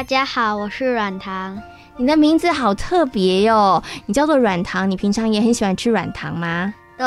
大家好，我是软糖。你的名字好特别哟，你叫做软糖，你平常也很喜欢吃软糖吗？对，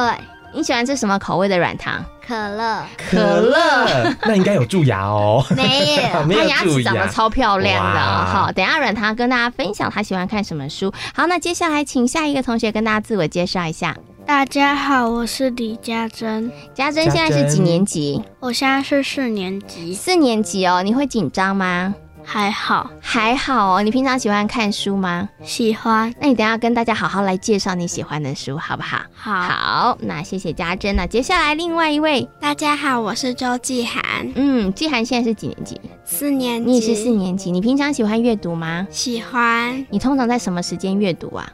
你喜欢吃什么口味的软糖？可乐可乐，那应该有蛀牙哦。没有。没有他牙齿长得超漂亮的哦。好，等一下软糖跟大家分享他喜欢看什么书。好，那接下来请下一个同学跟大家自我介绍一下。大家好，我是李家珍，家珍现在是几年级？我现在是四年级，四年级哦。你会紧张吗？还好，还好哦。你平常喜欢看书吗？喜欢。那你等一下跟大家好好来介绍你喜欢的书，好不好？好，好，那谢谢家珍。那接下来另外一位，大家好，我是周继涵，嗯，季涵现在是几年级？四年级，你也是四年级。你平常喜欢阅读吗？喜欢你通常在什么时间阅读啊？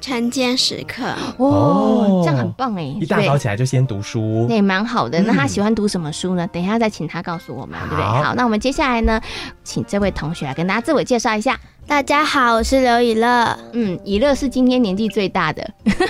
晨间时刻，哦哦，这样很棒哎，一大早起来就先读书那也，蛮好的。那他嗯喜欢读什么书呢？等一下再请他告诉我们，对不对？好好，那我们接下来呢，请这位同学来跟大家自我介绍一下。大家好，我是刘以乐，嗯，以乐是今天年纪最大的，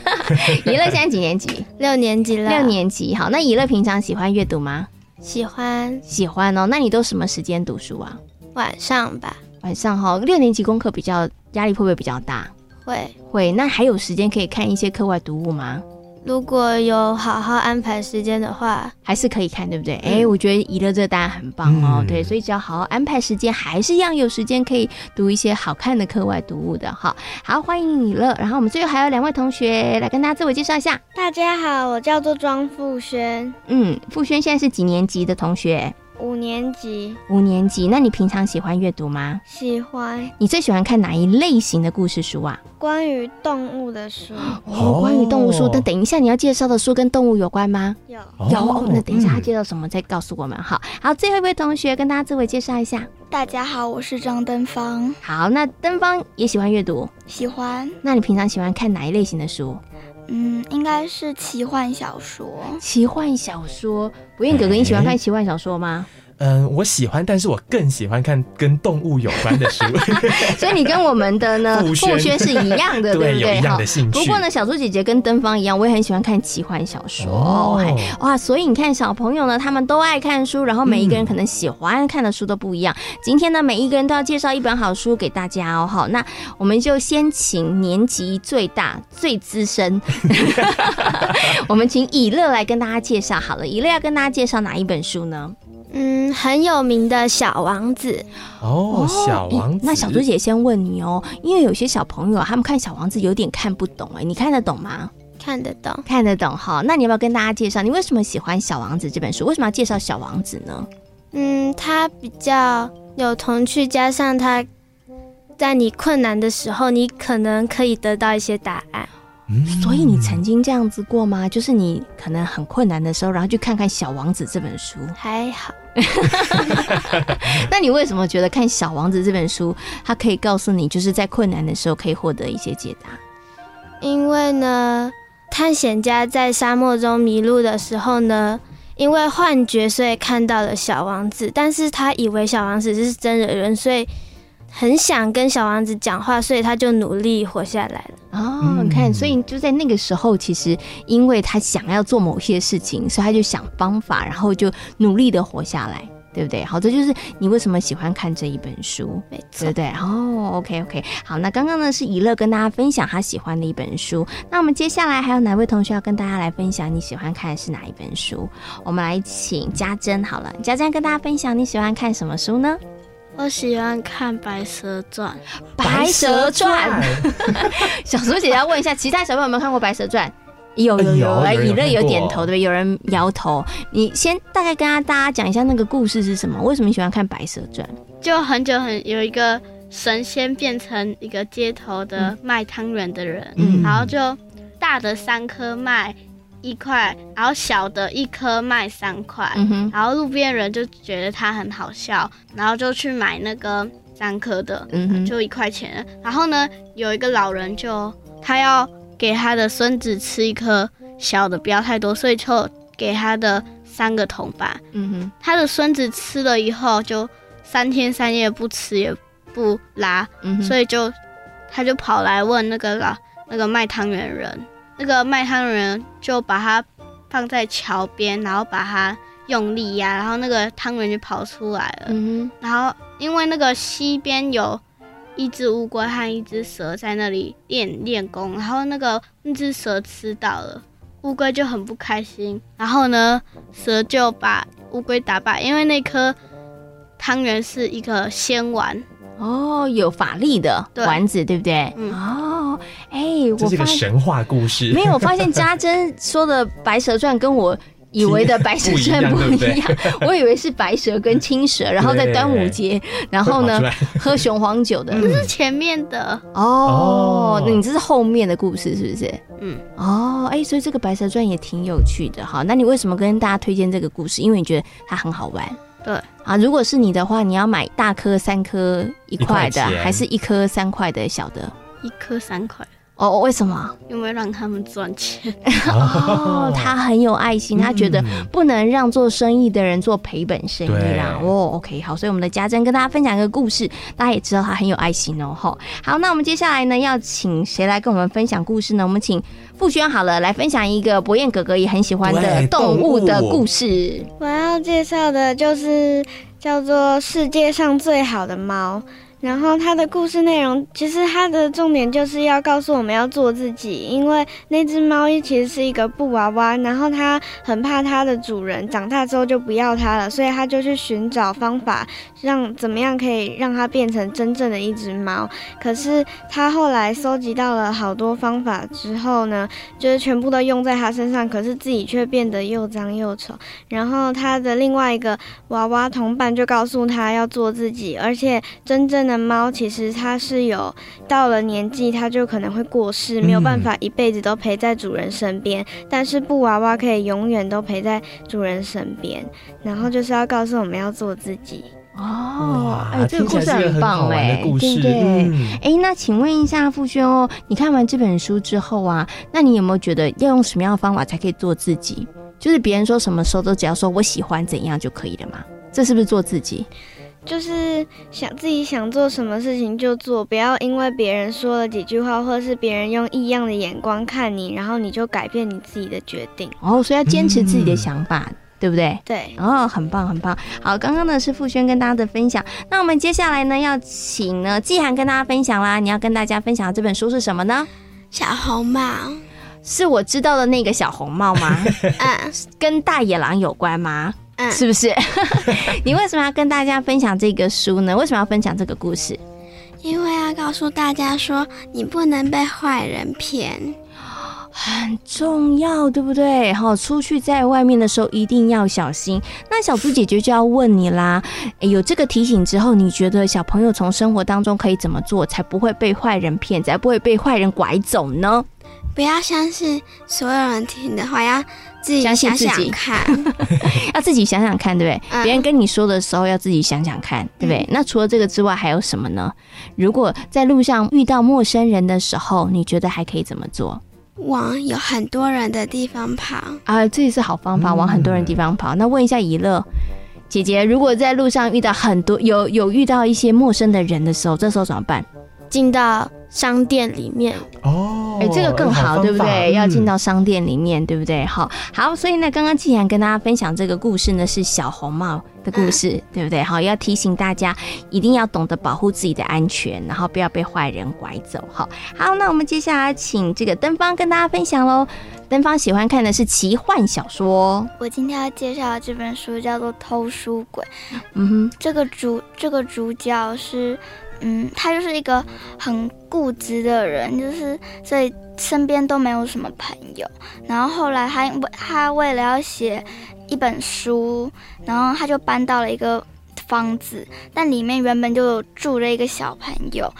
以乐现在几年级？六年级了，六，年级。好，那以乐平常喜欢阅读吗？喜欢喜欢哦。那你都什么时间读书啊？晚上吧，晚上哈、六年级功课比较压力会不会比较大？会。会。那还有时间可以看一些课外读物吗？如果有好好安排时间的话，还是可以看，对不对？哎、我觉得怡乐这个答案很棒哦。嗯对，所以只要好好安排时间，还是一样有时间可以读一些好看的课外读物的哈。好，欢迎怡乐。然后我们最后还有两位同学来跟大家自我介绍一下。大家好，我叫做庄富轩，嗯，富轩现在是几年级的同学？五年级，五年级。那你平常喜欢阅读吗？喜欢你最喜欢看哪一类型的故事书啊？关于动物的书，哦，关于动物书。那等一下你要介绍的书跟动物有关吗？有。有。哦那等一下他嗯介绍什么再告诉我们哈。好，最后一位同学跟大家自我介绍一下。大家好，我是张登芳，好，那登芳也喜欢阅读。喜欢，那你平常喜欢看哪一类型的书？嗯，应该是奇幻小说。奇幻小说。不燕哥哥，你喜欢看奇幻小说吗？嗯，我喜欢，但是我更喜欢看跟动物有关的书。所以你跟我们的呢 傅轩轩是一样的，对不对？有一样的兴趣。不过呢，小猪姐姐跟登芳一样，我也很喜欢看奇幻小说。哦嘿哇，所以你看，小朋友呢，他们都爱看书，然后每一个人嗯可能喜欢看的书都不一样。今天呢，每一个人都要介绍一本好书给大家哦。好，那我们就先请年纪最大、最资深，我们请以乐来跟大家介绍好了。以乐要跟大家介绍哪一本书呢？嗯，很有名的小王子，哦，小王子。诶那小猪姐先问你哦，因为有些小朋友他们看小王子有点看不懂哎，你看得懂吗？看得懂。看得懂哈。那你要不要跟大家介绍你为什么喜欢小王子这本书？为什么要介绍小王子呢？嗯，他比较有童趣，加上他在你困难的时候，你可能可以得到一些答案。嗯所以你曾经这样子过吗？就是你可能很困难的时候，然后去看看《小王子》这本书。还好，那你为什么觉得看《小王子》这本书，它可以告诉你，就是在困难的时候可以获得一些解答？因为呢，探险家在沙漠中迷路的时候呢，因为幻觉，所以看到了小王子，但是他以为小王子是真的人，所以很想跟小王子讲话，所以他就努力活下来了。哦，嗯你看，所以就在那个时候，其实因为他想要做某些事情，所以他就想方法，然后就努力的活下来，对不对？好，这就是你为什么喜欢看这一本书。对不，对？哦，OK OK，好，那刚刚呢是怡乐跟大家分享他喜欢的一本书，那我们接下来还有哪位同学要跟大家来分享你喜欢看的是哪一本书？我们来请家珍好了，家珍跟大家分享你喜欢看什么书呢？我喜欢看《白蛇传》。《白蛇传》。小猪姐姐要问一下，其他小朋友有没有看过《白蛇传》？有有有，有哎，以乐有点头，对不对？有人摇头。你先大概跟大家讲一下那个故事是什么？为什么你喜欢看《白蛇传》？就很久很有一个神仙变成一个街头的卖汤圆的人，嗯然后就大的三颗卖一块，然后小的一颗卖三块，嗯，然后路边人就觉得他很好笑，然后就去买那个三颗的，嗯，就一块钱。然后呢，有一个老人就他要给他的孙子吃一颗小的，不要太多，所以就给他的三个铜板。嗯哼，他的孙子吃了以后，就三天三夜不吃也不拉，嗯，所以就他就跑来问那个老那个卖汤圆人，那个卖汤圆人就把它放在桥边，然后把它用力压，然后那个汤圆就跑出来了。嗯然后因为那个溪边有一只乌龟和一只蛇在那里练练功，然后那个那只蛇吃到了，乌龟就很不开心，然后呢，蛇就把乌龟打败，因为那颗汤圆是一个仙丸，哼，哦，有法力的丸子，对不对？嗯哦，哎，这是个我发现神话故事。没有，我发现家珍说的《白蛇传》跟我。以为的白蛇传不一样，我以为是白蛇跟青蛇，然后在端午节，然后呢喝雄黄酒的。这是前面的，哦哦，那你这是后面的故事是不是？嗯，哦，哎，所以这个《白蛇传》也挺有趣的。好，那你为什么跟大家推荐这个故事？因为你觉得它很好玩。对。啊，如果是你的话，你要买大颗三颗一块的，块钱。还是一颗三块的小的？一颗三块，哦，为什么？因为让他们赚钱。哦，他很有爱心，他觉得嗯不能让做生意的人做赔本生意啦。对哦，OK，好，所以我们的家珍跟大家分享一个故事，大家也知道他很有爱心哦。哈，好，那我们接下来呢，要请谁来跟我们分享故事呢？我们请傅轩好了，来分享一个博彦哥哥也很喜欢的对动物的故事。我要介绍的就是叫做世界上最好的猫。然后它的故事内容，其实它的重点就是要告诉我们要做自己，因为那只猫其实是一个布娃娃，然后它很怕它的主人长大之后就不要它了，所以它就去寻找方法，让怎么样可以让它变成真正的一只猫。可是它后来搜集到了好多方法之后呢，就是全部都用在它身上，可是自己却变得又脏又丑。然后他的另外一个娃娃同伴就告诉他要做自己，而且真正的猫其实它是有到了年纪，它就可能会过世，没有办法一辈子都陪在主人身边。但是布娃娃可以永远都陪在主人身边，然后就是要告诉我们要做自己。哦，哎、哇，这个故事很棒哎、的故事。对哎、那请问一下傅轩哦，你看完这本书之后啊，那你有没有觉得要用什么样的方法才可以做自己？就是别人说什么时候都只要说我喜欢怎样就可以了嘛？这是不是做自己？就是想自己想做什么事情就做，不要因为别人说了几句话，或者是别人用异样的眼光看你，然后你就改变你自己的决定。哦，所以要坚持自己的嗯想法，对不对？对，哦，很棒，很棒。好，刚刚呢是傅轩跟大家的分享，那我们接下来呢要请呢季涵跟大家分享啦。你要跟大家分享的这本书是什么呢？小红帽，是我知道的那个小红帽吗？嗯跟大野狼有关吗？嗯，是不是？你为什么要跟大家分享这个书呢？为什么要分享这个故事？因为要告诉大家说，你不能被坏人骗。很重要，对不对？好，出去在外面的时候一定要小心。那小猪姐姐就要问你啦，诶有这个提醒之后，你觉得小朋友从生活当中可以怎么做，才不会被坏人骗，才不会被坏人拐走呢？不要相信所有人听的话，要自己相信想自己想看。要自己想想看，对不对？嗯别人跟你说的时候，要自己想想看，对不对？那除了这个之外，还有什么呢？如果在路上遇到陌生人的时候，你觉得还可以怎么做？往有很多人的地方跑，啊，这也是好方法，嗯往很多人地方跑。那问一下怡乐姐姐，如果在路上遇到很多有有遇到一些陌生的人的时候，这时候怎么办？进到商店里面，哦，哎、这个更好，对不对？要进。嗯到商店里面，对不对？好，好，所以呢，刚刚既然跟大家分享这个故事呢，是小红帽的故事，对不对？好，要提醒大家一定要懂得保护自己的安全，然后不要被坏人拐走。好，好，那我们接下来请这个登芳跟大家分享喽。登芳喜欢看的是奇幻小说，我今天要介绍的这本书叫做《偷书鬼》。嗯哼，这个主这个主角是，嗯，他就是一个很固执的人，就是所以身边都没有什么朋友。然后后来他为他为了要写一本书，然后他就搬到了一个房子，但里面原本就有住了一个小朋友。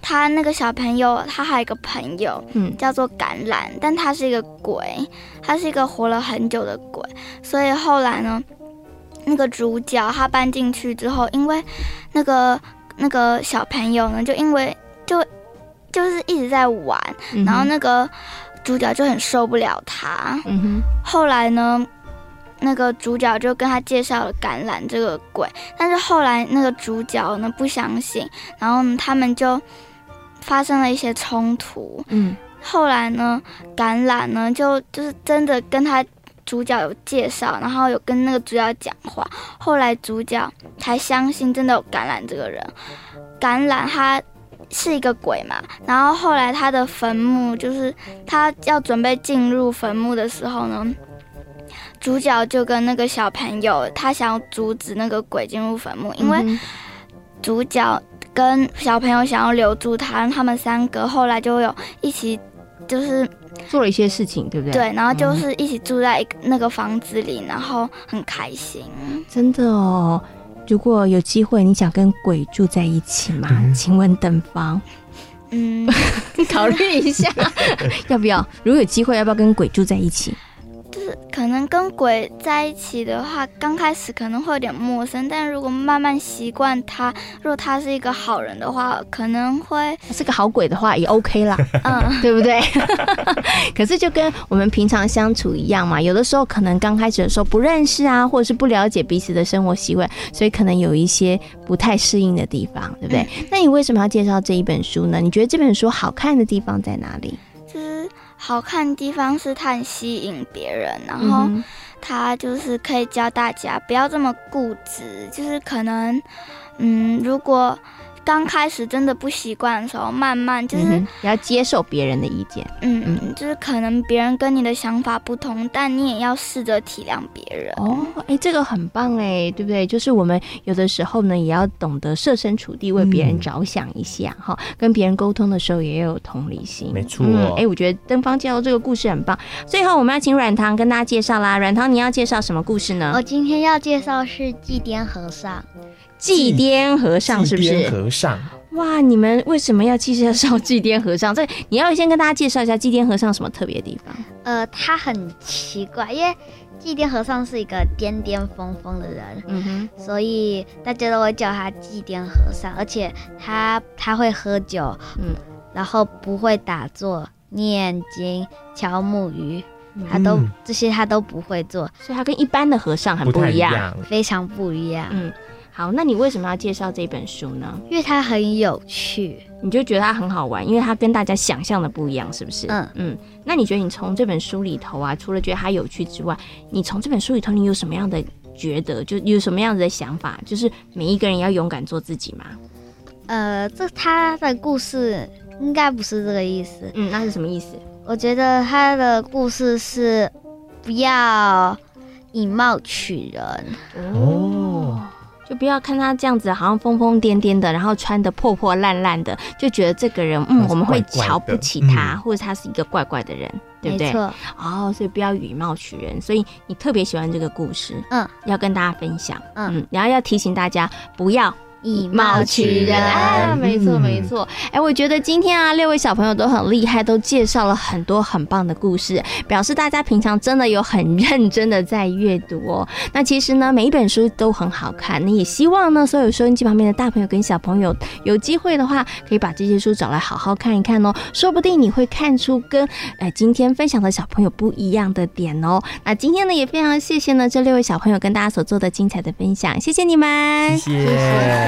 他那个小朋友，他还有一个朋友，嗯叫做橄榄，但他是一个鬼，他是一个活了很久的鬼，所以后来呢，那个主角他搬进去之后，因为那个那个小朋友呢，就因为就就是一直在玩，嗯然后那个主角就很受不了他。嗯哼，后来呢，那个主角就跟他介绍了橄榄这个鬼，但是后来那个主角呢不相信，然后呢他们就发生了一些冲突。嗯后来呢，橄榄呢就就是真的跟他主角有介绍，然后有跟那个主角讲话，后来主角才相信真的有橄榄这个人。橄榄他是一个鬼嘛，然后后来他的坟墓就是他要准备进入坟墓的时候呢，主角就跟那个小朋友，他想要阻止那个鬼进入坟墓，因为嗯主角跟小朋友想要留住他，他们三个后来就有一起，就是做了一些事情，对不对？，对，然后就是一起住在一个那个房子里，然后很开心。真的哦。如果有机会，你想跟鬼住在一起吗？嗯请问等方嗯，考虑一下，要不要？如果有机会，要不要跟鬼住在一起？就是可能跟鬼在一起的话，刚开始可能会有点陌生，但如果慢慢习惯他，如果他是一个好人的话，可能会他是个好鬼的话，也 OK 啦。嗯 对不对？可是就跟我们平常相处一样嘛，有的时候可能刚开始的时候不认识啊，或者是不了解彼此的生活习惯，所以可能有一些不太适应的地方，对不对？那你为什么要介绍这一本书呢？你觉得这本书好看的地方在哪里？就是好看的地方是它很吸引别人，然后嗯它就是可以教大家不要这么固执，就是可能嗯，如果刚开始真的不习惯的时候，慢慢就是嗯哼也要接受别人的意见。嗯嗯，就是可能别人跟你的想法不同，但你也要试着体谅别人。哦，哎，这个很棒哎，对不对？就是我们有的时候呢，也要懂得设身处地为别人嗯着想一下哈、跟别人沟通的时候也要有同理心。没错嗯，哎，我觉得登芳介绍这个故事很棒。最后我们要请软糖跟大家介绍啦。软糖，你要介绍什么故事呢我？今天要介绍是祭奠和尚。祭奠和尚是不是？和尚，哇，你们为什么要介绍 祭奠和尚？这你要先跟大家介绍一下祭奠和尚什么特别的地方？呃，他很奇怪，因为祭奠和尚是一个癫癫疯疯的人，嗯哼，所以大家都会叫他祭奠和尚。而且他他会喝酒，嗯嗯，然后不会打坐、念经、敲木鱼，他都、嗯这些他都不会做，所以他跟一般的和尚很不太不一样。一样。非常不一样，嗯，好，那你为什么要介绍这本书呢？因为它很有趣。你就觉得它很好玩，因为它跟大家想象的不一样，是不是？嗯嗯。那你觉得你从这本书里头啊，除了觉得它有趣之外，你从这本书里头你有什么样的觉得，就有什么样子的想法？就是每一个人要勇敢做自己吗。呃，这他的故事应该不是这个意思。嗯，那是什么意思？我觉得他的故事是不要以貌取人。哦，就不要看他这样子，好像疯疯癫癫的，然后穿的破破烂烂的，就觉得这个人，嗯，我们会瞧不起他，嗯。或者他是一个怪怪的人，对不对？哦，所以不要以貌取人，所以你特别喜欢这个故事，嗯，要跟大家分享，嗯。嗯，然后要提醒大家不要以貌取人。啊，没错嗯没错。哎，我觉得今天啊，六位小朋友都很厉害，都介绍了很多很棒的故事，表示大家平常真的有很认真的在阅读哦。那其实呢，每一本书都很好看，那也希望呢，所有收音机旁边的大朋友跟小朋友有机会的话，可以把这些书找来好好看一看哦，说不定你会看出跟呃今天分享的小朋友不一样的点哦。那今天呢，也非常谢谢呢这六位小朋友跟大家所做的精彩的分享，谢谢你们，谢谢。